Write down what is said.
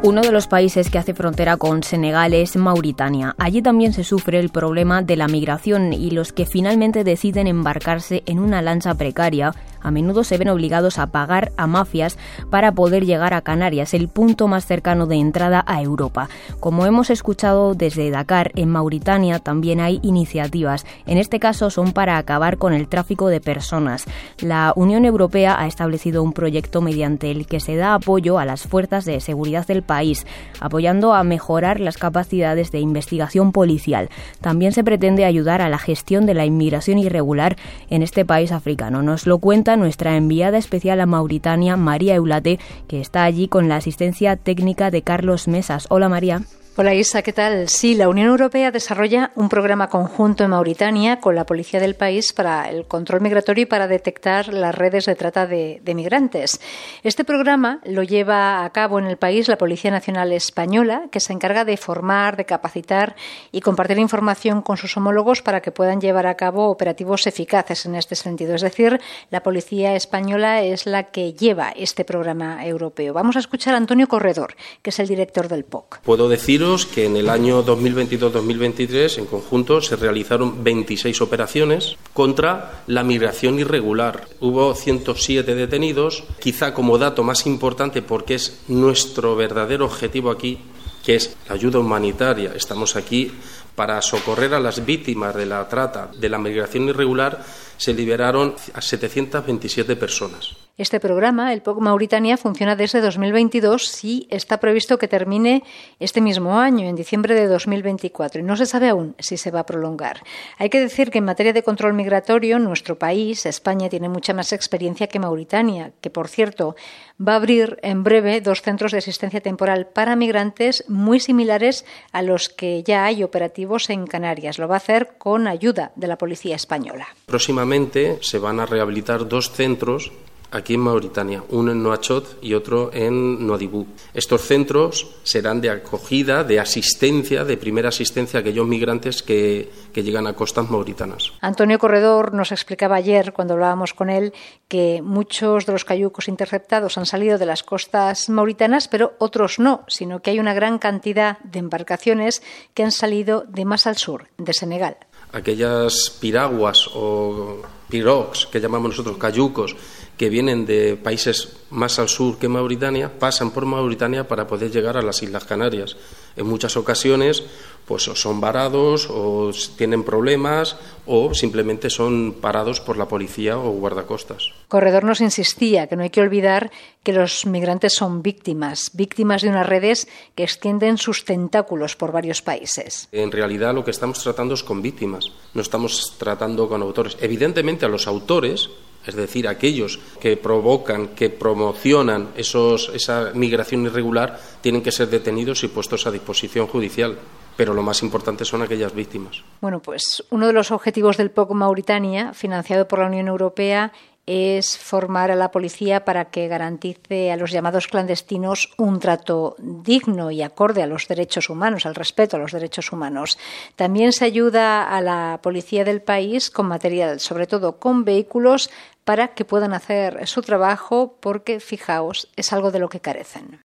Uno de los países que hace frontera con Senegal es Mauritania. Allí también se sufre el problema de la migración y los que finalmente deciden embarcarse en una lancha precaria a menudo se ven obligados a pagar a mafias para poder llegar a Canarias, el punto más cercano de entrada a Europa. Como hemos escuchado desde Dakar, en Mauritania también hay iniciativas. En este caso son para acabar con el tráfico de personas. La Unión Europea ha establecido un proyecto mediante el que se da apoyo a las fuerzas de seguridad del país, apoyando a mejorar las capacidades de investigación policial. También se pretende ayudar a la gestión de la inmigración irregular en este país africano. Nos lo cuenta nuestra enviada especial a Mauritania, María Eulate, que está allí con la asistencia técnica de Carlos Mesas. Hola María. Hola Isa, ¿qué tal? Sí, la Unión Europea desarrolla un programa conjunto en Mauritania con la policía del país para el control migratorio y para detectar las redes de trata de, migrantes. Este programa lo lleva a cabo en el país la Policía Nacional Española, que se encarga de formar, de capacitar y compartir información con sus homólogos para que puedan llevar a cabo operativos eficaces en este sentido. Es decir, la Policía Española es la que lleva este programa europeo. Vamos a escuchar a Antonio Corredor, que es el director del POC. Puedo que en el año 2022-2023 en conjunto se realizaron 26 operaciones contra la migración irregular. Hubo 107 detenidos, quizá como dato más importante porque es nuestro verdadero objetivo aquí, que es la ayuda humanitaria. Estamos aquí para socorrer a las víctimas de la trata, de la migración irregular, se liberaron a 727 personas. Este programa, el POC Mauritania, funciona desde 2022 y está previsto que termine este mismo año, en diciembre de 2024, y no se sabe aún si se va a prolongar. Hay que decir que en materia de control migratorio, nuestro país, España, tiene mucha más experiencia que Mauritania, que, por cierto, va a abrir en breve dos centros de asistencia temporal para migrantes muy similares a los que ya hay operativos en Canarias. Lo va a hacer con ayuda de la Policía Española. Próximamente se van a rehabilitar dos centros aquí en Mauritania, uno en Noachot y otro en Nuadhibou. Estos centros serán de acogida, de asistencia, de primera asistencia a aquellos migrantes que, que llegan a costas mauritanas. Antonio Corredor nos explicaba ayer, cuando hablábamos con él, que muchos de los cayucos interceptados han salido de las costas mauritanas, pero otros no, sino que hay una gran cantidad de embarcaciones que han salido de más al sur, de Senegal. Aquellas piraguas o pirogs, que llamamos nosotros cayucos, que vienen de países más al sur que Mauritania, pasan por Mauritania para poder llegar a las Islas Canarias. En muchas ocasiones, pues son varados o tienen problemas o simplemente son parados por la policía o guardacostas. Corredor nos insistía que no hay que olvidar que los migrantes son víctimas, víctimas de unas redes que extienden sus tentáculos por varios países. En realidad lo que estamos tratando es con víctimas, no estamos tratando con autores. Evidentemente a los autores es decir, aquellos que provocan, que promocionan esos, esa migración irregular, tienen que ser detenidos y puestos a disposición judicial. Pero lo más importante son aquellas víctimas. Bueno, pues uno de los objetivos del POC Mauritania, financiado por la Unión Europea, es formar a la policía para que garantice a los llamados clandestinos un trato digno y acorde a los derechos humanos, al respeto a los derechos humanos. También se ayuda a la policía del país con material, sobre todo con vehículos, para que puedan hacer su trabajo porque, fijaos, es algo de lo que carecen.